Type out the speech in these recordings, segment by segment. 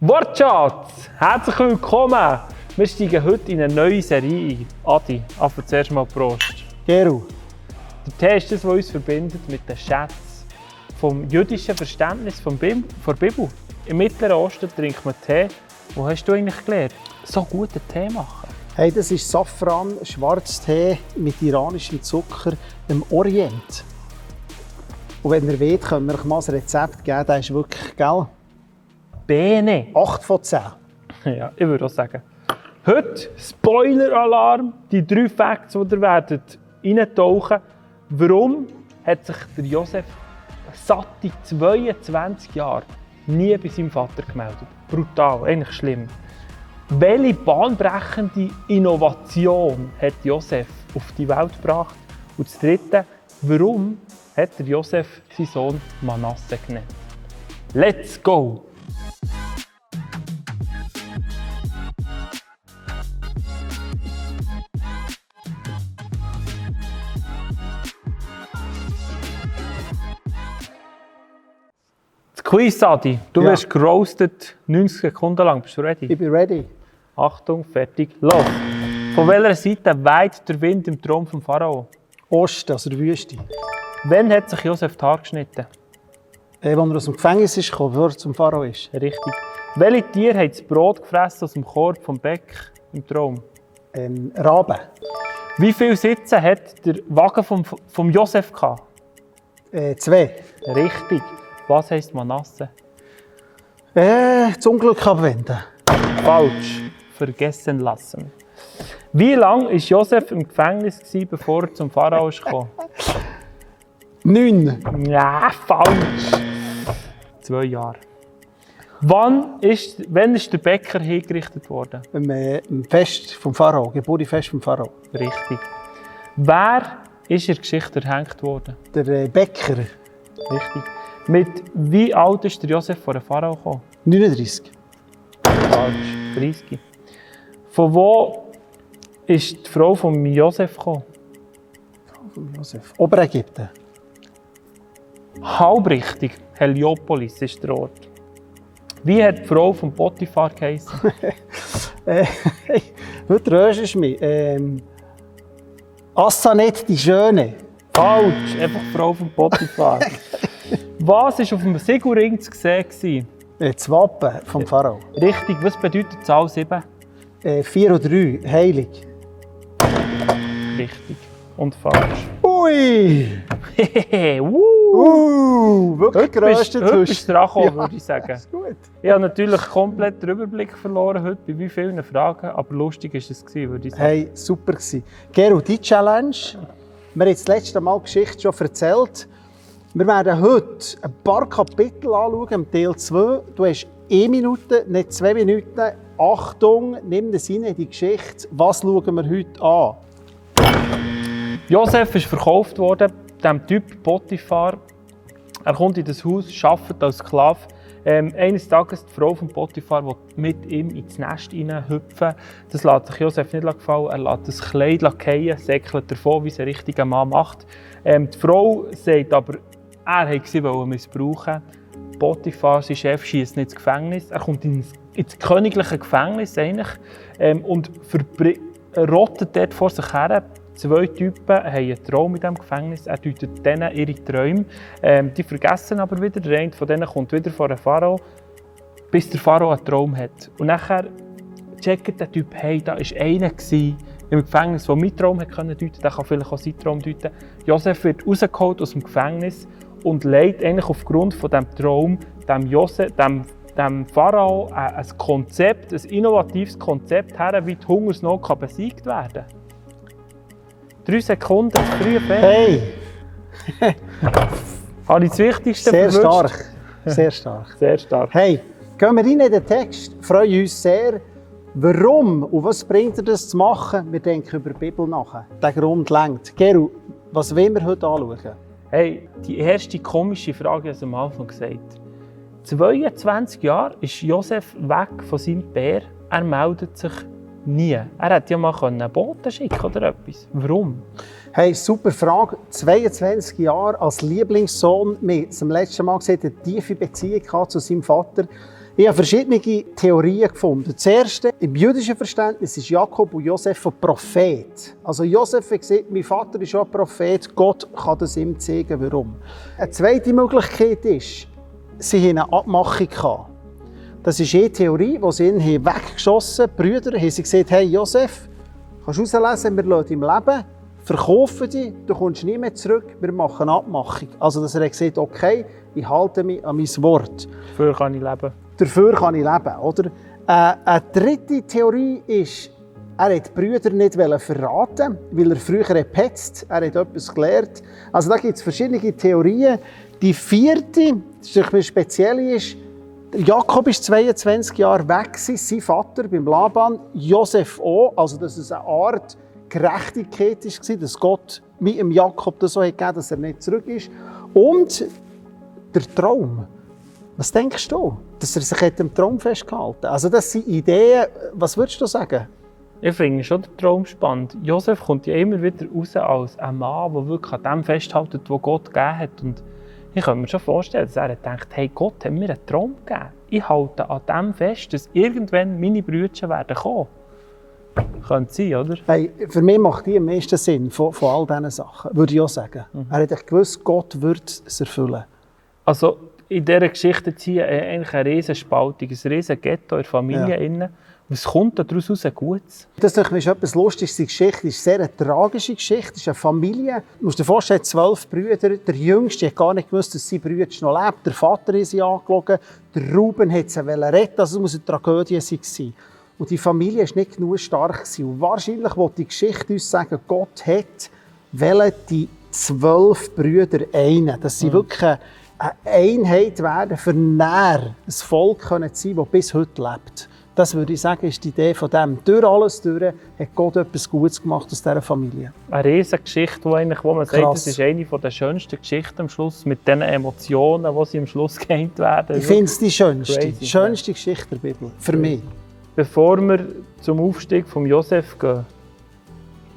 Wortschatz! Herzlich willkommen! Wir steigen heute in eine neue Serie ein. Adi, einfach zuerst mal Prost. Geru, Der Tee ist das, was uns verbindet mit den Schätzen vom jüdischen Verständnis vom Bib der Bibel. Im Mittleren Osten trinkt man Tee. Wo hast du eigentlich gelernt? So guten Tee machen. hey, das ist Safran, Schwarztee mit iranischem Zucker im Orient. Und wenn ihr wollt, können wir euch mal ein Rezept geben. Das ist wirklich, gell? Bene. 8 von 10. Ja, ich würde auch sagen. Heute Spoiler-Alarm, die drei Facts, die ihr werdet reintauchen. Warum hat sich der Josef satte 22 Jahre nie bei seinem Vater gemeldet? Brutal, eigentlich schlimm. Welche bahnbrechende Innovation hat Josef auf die Welt gebracht? Und das Dritte, warum hat der Josef seinen Sohn Manasse genannt? Let's go! Das Quiz, Adi. Du Ja. wirst gerostet 90 Sekunden lang. Bist du ready? Ich bin ready. Achtung, fertig, los! Von welcher Seite weht der Wind im Traum vom Pharao? Osten, also der Wüste. Wann hat sich Josef die Haare geschnitten? Äh, als er aus dem Gefängnis ist gekommen, bevor er zum Pharao ist. Richtig. Welche Tier hat das Brot gefressen aus dem Korb vom Beck im Traum? Ähm, Raben. Wie viele Sitze hat der Wagen vom, vom Josef gehabt? Äh, zwei. Richtig. Was heisst Manasse? Äh, das Unglück abwenden. Falsch. Vergessen lassen. Wie lange war Josef im Gefängnis, gewesen, bevor er zum Pharao ist gekommen? Neun. Ja, falsch. Zwei Jahre. Wann ist, wann ist der Bäcker hingerichtet worden? Im, äh, im Fest vom Pharao, Geburtstagsfest vom Pharao. Richtig. Wer ist in der Geschichte erhängt worden? Der äh, Bäcker, Richtig. Mit wie alt ist der Josef vor den Pharao gekommen? 39. Falsch. 30. Von wo ist die Frau von Josef gekommen? Von Josef. Oberägypten. Halbrichtig. Heliopolis ist der Ort. Wie hat die Frau von Potiphar geheißen? Äh, heute röstest du mich. Ähm, Assanet, die Schöne. Falsch. Einfach die Frau von Potiphar. Was war auf dem Siegelring zu sehen? Äh, das Wappen vom Pharao. Richtig. Was bedeutet Zahl 7? Äh, 4 und 3, heilig. Richtig. Und falsch. Ui! Hehehe. uh. Uh, wirklich geröstet. du dran gekommen, Ja. würde ich sagen. Ist gut. Ich habe natürlich komplett den Überblick verloren heute bei wie vielen Fragen, aber lustig war es, gewesen, würde ich sagen. Hey, super gewesen. Gero, die Challenge. Wir haben das letzte Mal Geschichte schon erzählt. Wir werden heute ein paar Kapitel anschauen, im Teil 2. Du hast eine Minute, nicht zwei Minuten. Achtung, nimm das rein in die Geschichte. Was schauen wir heute an? Josef ist verkauft worden, dem Typ Potiphar. Er kommt in das Haus, arbeitet als Sklave. Ähm, eines Tages die Frau von Potiphar will mit ihm ins Nest hineinhüpfen. Das lässt sich Josef nicht gefallen. Er lässt das Kleid fallen, säckelt davon, wie es ein richtiger Mann macht. Ähm, die Frau sagt aber, er wollte sie missbrauchen. Potiphar, sein Chef, schießt nicht ins Gefängnis. Er kommt ins, ins königliche Gefängnis eigentlich, ähm, und rottet dort vor sich her. Zwei Typen haben einen Traum in diesem Gefängnis. Er deutet denen ihre Träume. Ähm, die vergessen aber wieder. Der eine von denen kommt wieder vor den Pharao, bis der Pharao einen Traum hat. Und nachher checkt der Typ, hey, da war einer im Gefängnis, der meinen Traum hat deuten Der kann vielleicht auch seinen Traum deuten. Josef wird rausgeholt aus dem Gefängnis und legt eigentlich aufgrund von diesem Traum dem, Josef, dem, dem Pharao ein, Konzept, ein innovatives Konzept her, wie die Hungersnot besiegt werden kann. Drei Sekunden zu früh, Ben. Hey, Habe ich das Wichtigste sehr verwünscht? stark. Sehr stark. Sehr stark. Hey, gehen wir rein in den Text. Freuen uns sehr. Warum und was bringt er das zu machen? Wir denken über die Bibel nach. Der Grund lenkt. Geru, was wollen wir heute anschauen? Hey, die erste komische Frage habe ich am Anfang gesagt. 22 Jahre ist Josef weg von seinem Bär. Er meldet sich nie. Er hätte ja mal einen Boten schicken oder etwas. Warum? Hey, super Frage. 22 Jahre als Lieblingssohn. Wir am letzten Mal gesehen, eine tiefe Beziehung zu seinem Vater. Ich habe verschiedene Theorien gefunden. Das erste, im jüdischen Verständnis ist Jakob und Josef ein Prophet. Also Josef hat gesagt, mein Vater ist auch ein Prophet, Gott kann das ihm zeigen, warum. Eine zweite Möglichkeit ist, sie haben eine Abmachung. Das ist eine Theorie, die sie ihn weggeschossen haben. Die Brüder haben sie gesagt, hey Josef, kannst du herauslesen, wir lassen im Leben, verkaufen dich, du kommst nie mehr zurück, wir machen eine Abmachung. Also dass er gesagt okay, ich halte mich an mein Wort. Dafür kann ich leben dafür kann ich leben. Oder? Äh, eine dritte Theorie ist, er hat die Brüder nicht verraten, weil er früher gepetzt Er hat etwas gelernt. Also da gibt es verschiedene Theorien. Die vierte, die speziell ist, Jakob ist 22 Jahre weg, sein Vater beim Laban, Josef auch. Also dass es eine Art Gerechtigkeit war, dass Gott mit dem Jakob das so hat gegeben, dass er nicht zurück ist. Und der Traum. Was denkst du? Dass er sich am Traum festgehalten hat? Also das sind Ideen. Was würdest du sagen? Ich finde schon den Traum spannend. Josef kommt ja immer wieder raus als ein Mann, der wirklich an dem festhält, was Gott gegeben hat. Und ich kann mir schon vorstellen, dass er denkt, hey, Gott hat mir einen Traum gegeben. Ich halte an dem fest, dass irgendwann meine Brüder werden kommen. Könnte sein, oder? Hey, für mich macht die am meisten Sinn von, von all diesen Sachen, würde ich auch sagen. Mhm. Er hat gewusst, Gott würde es erfüllen. Also, in dieser Geschichte ziehen eigentlich eine riesen Spaltung, ein riesen Ghetto in der Familie. Ja. Was kommt daraus raus Gutes? Das ist etwas Lustiges. Die Geschichte ist eine sehr tragische Geschichte. Es ist eine Familie. Du musst dir vorstellen, zwölf Brüder. Der Jüngste hat gar nicht gewusst, dass sein Bruder noch lebt. Der Vater ist sie angelogen. Der Ruben hat sie retten Also es muss eine Tragödie sein. Und die Familie war nicht genug stark. Und wahrscheinlich wollte die Geschichte uns sagen, Gott hat die zwölf Brüder einen. Das sind mhm. wirklich eine Einheit werden, für näher ein Volk sein, das bis heute lebt. Das würde ich sagen, ist die Idee von dem. Durch alles durch hat Gott etwas Gutes gemacht aus dieser Familie. Eine riesige Geschichte, wo, eigentlich, wo man Krass. sagt, das ist eine der schönsten Geschichten am Schluss, mit den Emotionen, die sie am Schluss geheint werden. Ich finde es die schönste, die schönste Geschichte der Bibel, für mich. Bevor wir zum Aufstieg von Josef gehen,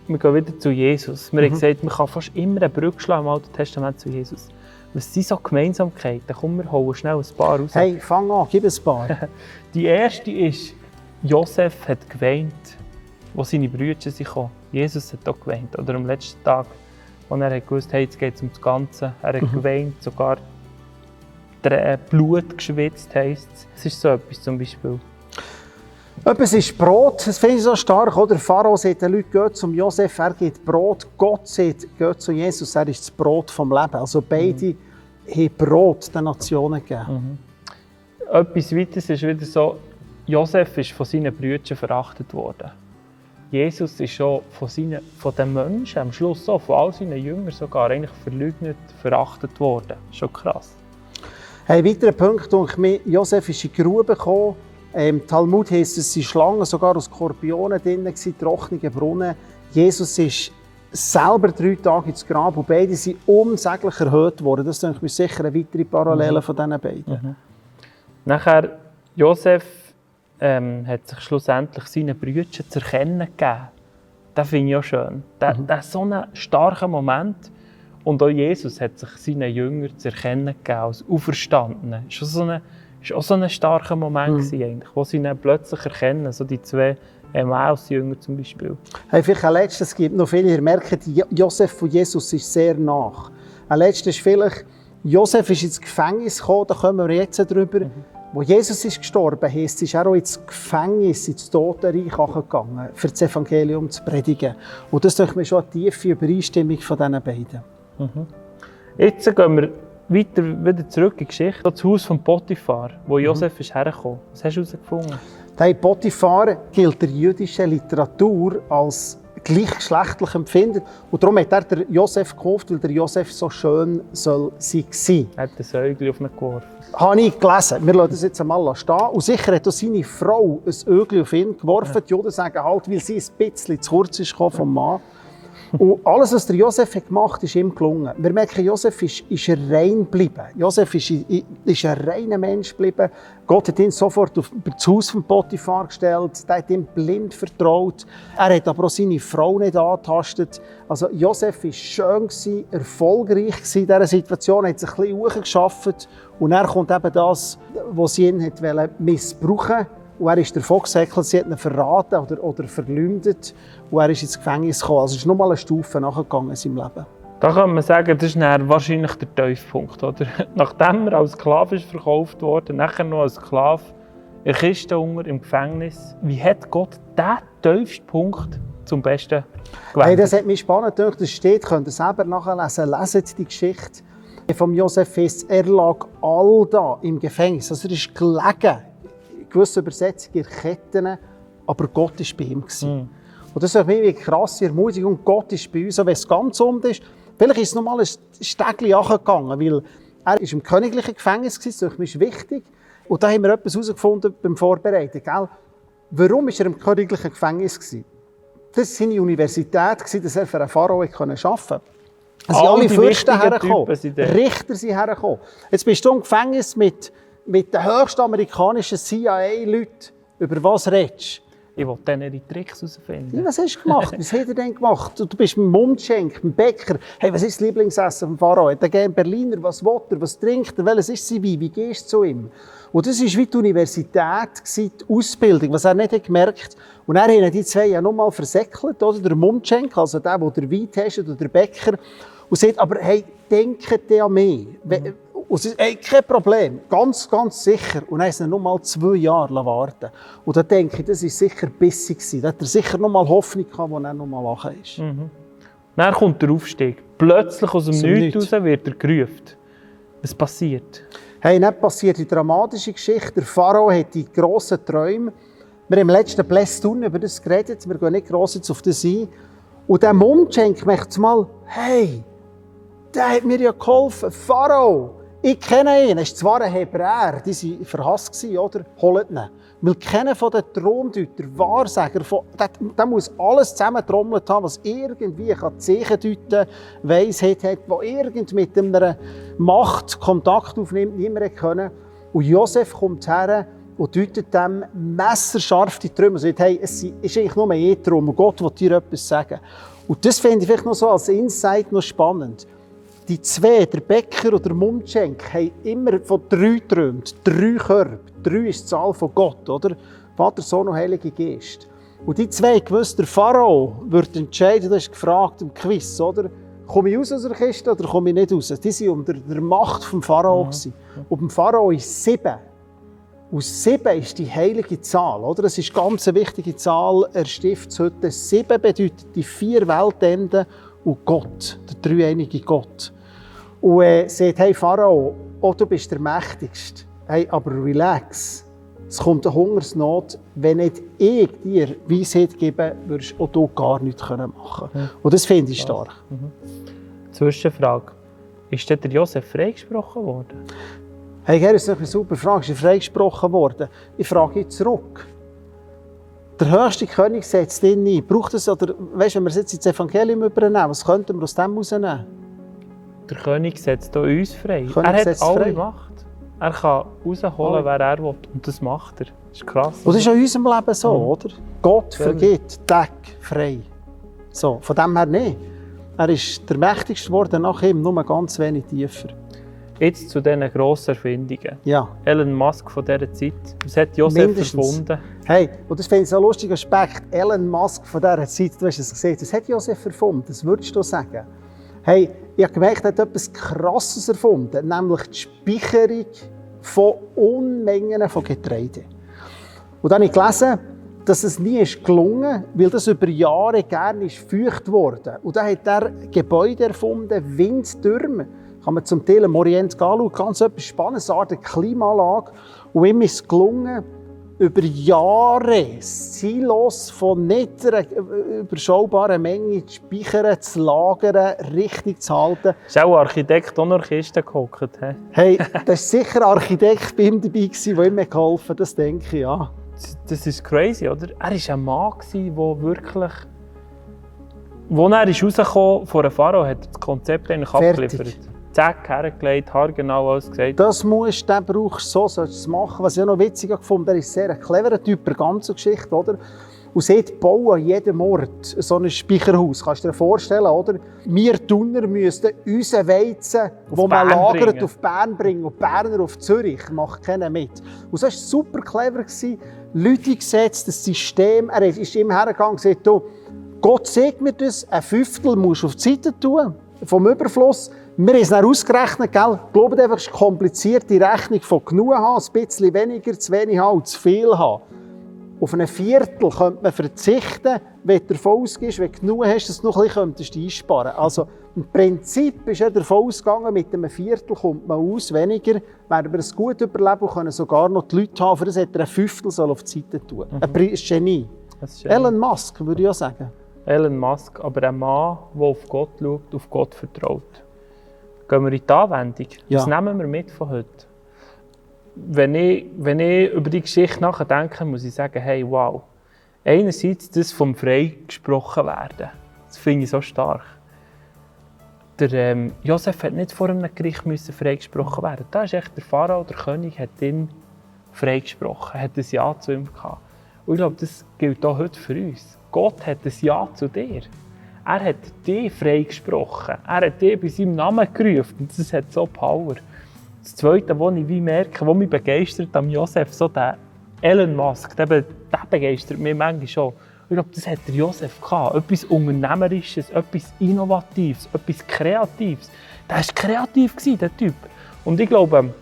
wir gehen wieder zu Jesus. Wir mhm. haben gesagt, man kann fast immer eine Brücke schlagen im Alten Testament zu Jesus. Was sind so Gemeinsamkeiten? Komm, wir holen schnell ein paar raus. Hey, fang an, gib ein paar. Die erste ist, Josef hat geweint, als seine Brüder kamen. Jesus hat auch geweint. Oder am letzten Tag, als er gewusst hat, jetzt geht es um das Ganze. Er hat mhm. geweint, sogar Blut geschwitzt, heisst es. Das ist so etwas zum Beispiel. Etwas ist Brot, das finde ich so stark. Oder? Der Pharao sagt den Leuten, geht zum Josef, er gibt Brot. Gott sagt, geht zu Jesus, er ist das Brot vom Leben. Also beide mhm. haben Brot den Nationen gegeben. Mhm. Etwas weiteres ist wieder so, Josef ist von seinen Brüdern verachtet worden. Jesus ist schon von, seinen, von den Menschen, am Schluss so, von all seinen Jüngern sogar, eigentlich verleugnet, verachtet worden. Schon krass. Ein weiterer Punkt, ich, Josef ist in die Grube gekommen, im Talmud heißt es, es waren Schlangen, sogar aus Skorpionen drin, trockene Brunnen. Jesus ist selber drei Tage ins Grab und beide sind unsäglich erhöht worden. Das ist mir sicher eine weitere Parallele mhm. von diesen beiden. Mhm. Nachher, Josef ähm, hat sich schlussendlich seinen Brüdern zu erkennen gegeben. Das finde ich auch schön. Das, mhm. das ist so ein starker Moment. Und auch Jesus hat sich seinen Jüngern zu erkennen gegeben als Auferstandenen. Das ist so eine war auch so ein starker Moment, mhm. eigentlich, wo sie ihn plötzlich erkennen, so die zwei Emmaus-Jünger zum Beispiel. Hey, vielleicht ein letztes, es gibt noch viele, ihr merkt, Josef von Jesus ist sehr nach. Ein letztes ist vielleicht, Josef ist ins Gefängnis gekommen, da kommen wir jetzt drüber. Mhm. Wo Jesus ist gestorben ist, ist er auch ins Gefängnis, ins Totenreich gegangen, für das Evangelium zu predigen. Und das ist mir schon eine tiefe Übereinstimmung von diesen beiden. Mhm. Jetzt gehen wir weiter wieder zurück in die Geschichte. Das Haus von Potiphar, wo mhm. Josef ist hergekommen. Was hast du herausgefunden? Hey, Potiphar gilt der jüdischen Literatur als gleichgeschlechtlich empfindet. Und darum hat er der Josef gekauft, weil der Josef so schön soll sein. Er hat ein Säugel auf ihn geworfen. Habe ich gelesen. Wir lassen das jetzt einmal stehen. Und sicher hat auch seine Frau ein Ögel auf ihn geworfen. Ja. Die Juden sagen halt, weil sie ein bisschen zu kurz ist vom Mann. Und alles, was der Josef hat gemacht hat, ist ihm gelungen. Wir merken, Josef ist, ist rein geblieben. Josef ist, ist ein reiner Mensch geblieben. Gott hat ihn sofort auf das Haus von Potiphar gestellt. Er hat ihm blind vertraut. Er hat aber auch seine Frau nicht angetastet. Also Josef war schön, erfolgreich in dieser Situation. Er hat sich ein bisschen hochgeschafft Und dann kommt eben das, was sie ihn missbrauchen und er ist davon gesäckelt, sie hat ihn verraten oder, oder verleumdet und er ist ins Gefängnis gekommen. Also es ist nochmal eine Stufe nachgegangen in seinem Leben. Da kann man sagen, das ist wahrscheinlich der Tiefpunkt. Oder? Nachdem er als Sklave ist verkauft wurde, nachher noch als Sklave in Kiste unter, im Gefängnis. Wie hat Gott diesen tiefsten Punkt zum Besten gewählt? Hey, das hat mich spannend gedacht. Das steht, könnt ihr selber nachlesen. Leset die Geschichte von Josef Fest. Er lag all da im Gefängnis. Also er ist gelegen, gewissen Übersetzungen, Ketten, aber Gott war bei ihm. Mm. Und das ist für mich eine krasse Ermutigung. Gott ist bei uns, auch wenn es ganz um ist. Vielleicht ist es noch mal ein Stegli gegangen, weil er ist im königlichen Gefängnis war, das ist wichtig. Und da haben wir etwas herausgefunden beim Vorbereiten. Gell? Warum war er im königlichen Gefängnis? Gewesen? Das war seine Universität, dass er für einen Pharao arbeiten konnte. Es sind alle Fürsten hergekommen. Richter sind hergekommen. Jetzt bist du im Gefängnis mit, mit den höchsten amerikanischen CIA-Leuten. Über was redest ich will dann ihre Tricks herausfinden. Ja, was hast du gemacht? was hat er denn gemacht? Du bist mit dem Mundschenk, mit dem Bäcker. Hey, was ist das Lieblingsessen vom Pharao? Hat er gerne Berliner? Was will er? Was trinkt er? Welches ist sein Wein? Wie gehst du zu ihm? Und das war wie die Universität, die Ausbildung, was er nicht hat gemerkt Und er haben die zwei ja nochmal versäckelt, oder? Der Mundschenk, also der, der der Wein testet, oder der Bäcker. Und sagt, aber hey, denkt an mich. Mhm. Und sie hey, kein Problem, ganz, ganz sicher. Und dann haben sie noch mal zwei Jahre warten Und da denke ich, das war sicher bissig. Da hat er sicher noch mal Hoffnung gehabt, als er noch mal wach ist. Mhm. Dann kommt der Aufstieg. Plötzlich aus dem Nichts raus wird er gerufen. Was passiert? Hey, nicht passiert die dramatische Geschichte. Der Pharao hat die grossen Träume. Wir haben im letzten Blästun über das geredet. Wir gehen nicht gross jetzt auf das ein. Und der Mundschenk möchte mal, hey, der hat mir ja geholfen. Pharao, ich kenne ihn, er ist zwar ein Hebräer, die waren verhasst, oder? Holt ihn. Weil keiner von den Traumdeutern, Wahrsager, der, muss alles zusammentrommelt haben, was irgendwie kann Zeichen deuten Weisheit hat, wo irgend mit einer Macht Kontakt aufnimmt, niemand können. Und Josef kommt her und deutet dem messerscharf die Träume. Also, hey, es ist eigentlich nur ein Traum und Gott will dir etwas sagen. Und das finde ich vielleicht noch so als Insight noch spannend. Die zwei, der Bäcker und der Mundschenk, haben immer von drei geträumt. Drei Körper. Drei ist die Zahl von Gott, oder? Vater, Sohn und Heilige Geist. Und die zwei gewusst, der Pharao wird entscheiden, du hast gefragt im Quiz, oder? Komme ich raus aus der Kiste oder komme ich nicht raus? Die waren unter der Macht des Pharao. Mhm. Und beim Pharao ist sieben. Und sieben ist die heilige Zahl, oder? Es ist eine ganz wichtige Zahl. Er stiftet heute. Sieben bedeutet die vier Weltenden und Gott, der dreieinige Gott. Und äh, sagt, hey Pharao, oh, du bist der Mächtigste. Hey, aber relax. Es kommt eine Hungersnot. Wenn nicht ich dir Weisheit gebe, würdest auch du gar nichts machen können. Mhm. Und das finde ich stark. Mhm. Zwischenfrage. Ist der Josef freigesprochen worden? Hey, Gerrit, das ist eine super Frage. Ist er freigesprochen worden? Ich frage jetzt zurück. Der höchste König setzt ihn ein. Braucht es, oder, weißt, wenn wir jetzt ins Evangelium übernehmen, was könnten wir aus dem herausnehmen? Der König setzt auch uns frei. König er hat alle frei. Macht. Er kann rausholen, wer er will. Und das macht er. Das ist krass. Und das ist in unserem Leben so, mhm. oder? Gott vergibt, Tag frei. So, von dem her nicht. Er ist der mächtigste geworden nach ihm, nur ganz wenig tiefer. Jetzt zu diesen grossen Erfindungen. Ja. Elon Musk von dieser Zeit. Was hat Josef Mindestens. erfunden? Hey, und das finde ich so ein lustiger Aspekt. Elon Musk von dieser Zeit, du hast es gesehen, das hat Josef erfunden. Das würdest du sagen. Hey, ich habe gemerkt, er hat etwas Krasses erfunden, nämlich die Speicherung von Unmengen von Getreide. Und dann habe ich gelesen, dass es nie ist gelungen weil das über Jahre gerne ist feucht wurde. Und dann hat er Gebäude erfunden, Windtürme, kann man zum Teil im Orient anschauen, ganz etwas Spannendes, eine Art Klimaanlage. Und ihm ist es gelungen, über Jahre Silos von nicht einer überschaubaren Menge zu speichern, zu lagern, richtig zu halten. Ist auch ein Architekt noch Kiste gehockt? He? Hey, das war sicher ein Architekt bei ihm dabei, der ihm geholfen hat, das denke ich, ja. Das ist crazy, oder? Er war ein Mann, der wirklich... Als er ist rausgekommen von einem Pharao, hat das Konzept eigentlich abgeliefert zack, hergelegt, haargenau alles gesagt. Das musst du, den brauchst so sollst du es machen. Was ich noch witziger gefunden er ist sehr ein cleverer Typ, eine ganze Geschichte, oder? Und sie bauen an jedem Ort so ein Speicherhaus. Kannst du dir vorstellen, oder? Wir Thuner müssten unseren Weizen, den man lagert, bringen. auf Bern bringen und Berner auf Zürich. Macht keiner mit. Und so war super clever. Leute gesetzt, das System. Er ist immer hergegangen und gesagt, Gott sagt mir das, ein Fünftel musst du auf die Seite tun, vom Überfluss. Wir haben es dann ausgerechnet, gell? Ich glaube einfach, es ist kompliziert, die Rechnung von genug haben, ein bisschen weniger, zu wenig haben und zu viel haben. Auf ein Viertel könnte man verzichten, wenn du davon ausgehst, wenn du genug hast, dass du noch ein bisschen einsparen könntest. Also im Prinzip ist er davon ausgegangen, mit einem Viertel kommt man aus, weniger, werden wir es gut überleben und können sogar noch die Leute haben, für das hätte er ein Fünftel auf die Seite tun. Mhm. Ein Genie. Genie. Elon Musk, würde ich auch sagen. Elon Musk, aber ein Mann, der auf Gott schaut, auf Gott vertraut. Gehen wir in die Anwendung. Ja. Das nehmen wir mit von heute. Wenn ich, wenn ich über die Geschichte nachdenke, muss ich sagen, hey, wow. Einerseits das vom Freigesprochen werden. Das finde ich so stark. Der ähm, Josef hat nicht vor einem Gericht müssen freigesprochen werden. Da ist echt der Pharao, der König, hat ihn freigesprochen, hat ein Ja zu ihm gehabt. Und ich glaube, das gilt auch heute für uns. Gott hat ein Ja zu dir. Er hat dich freigesprochen. Er hat dich bei seinem Namen gerufen. Und das hat so Power. Das Zweite, was ich wie merke, was mich begeistert am Josef, so der Elon Musk, der, der begeistert mich manchmal schon. Ich glaube, das hat der Josef gehabt. Etwas Unternehmerisches, etwas Innovatives, etwas Kreatives. Der war kreativ, der Typ. Und ich glaube,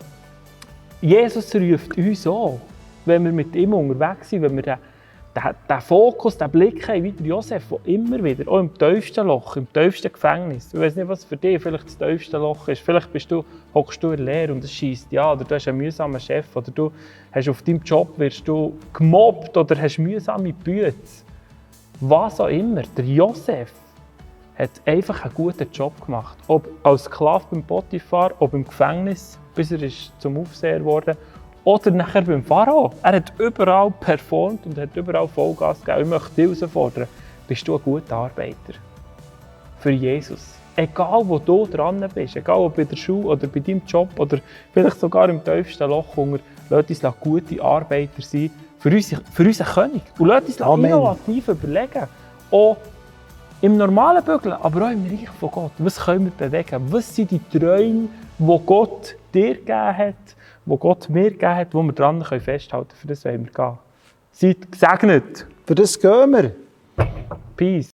Jesus ruft uns auch, wenn wir mit ihm unterwegs sind, wenn wir der, Fokus, der Blick haben, wie der Josef, der immer wieder, auch im tiefsten Loch, im tiefsten Gefängnis, ich weiß nicht, was für dich vielleicht das tiefste Loch ist, vielleicht bist du, hockst du in Lehre und es schießt ja, oder du hast einen mühsamen Chef, oder du hast auf deinem Job wirst du gemobbt oder hast mühsame Büte. Was auch immer, der Josef hat einfach einen guten Job gemacht. Ob als Sklave beim Potiphar, ob im Gefängnis, bis er ist zum Aufseher wurde oder nachher beim Pharao. Er hat überall performt und hat überall Vollgas gegeben. Ich möchte dich herausfordern, bist du ein guter Arbeiter für Jesus? Egal wo du dran bist, egal ob bei der Schule oder bei deinem Job oder vielleicht sogar im tiefsten Loch unter, lass uns gute Arbeiter sein für, unsere, für unseren König. Und lass uns innovativ überlegen. Auch im normalen Bügeln, aber auch im Reich von Gott. Was können wir bewegen? Was sind die Träume, die Gott dir gegeben hat? Wo Gott mir gegeben hat, wo wir dran festhalten können. Für das wollen wir gehen. Seid gesegnet. Für das gehen wir. Peace.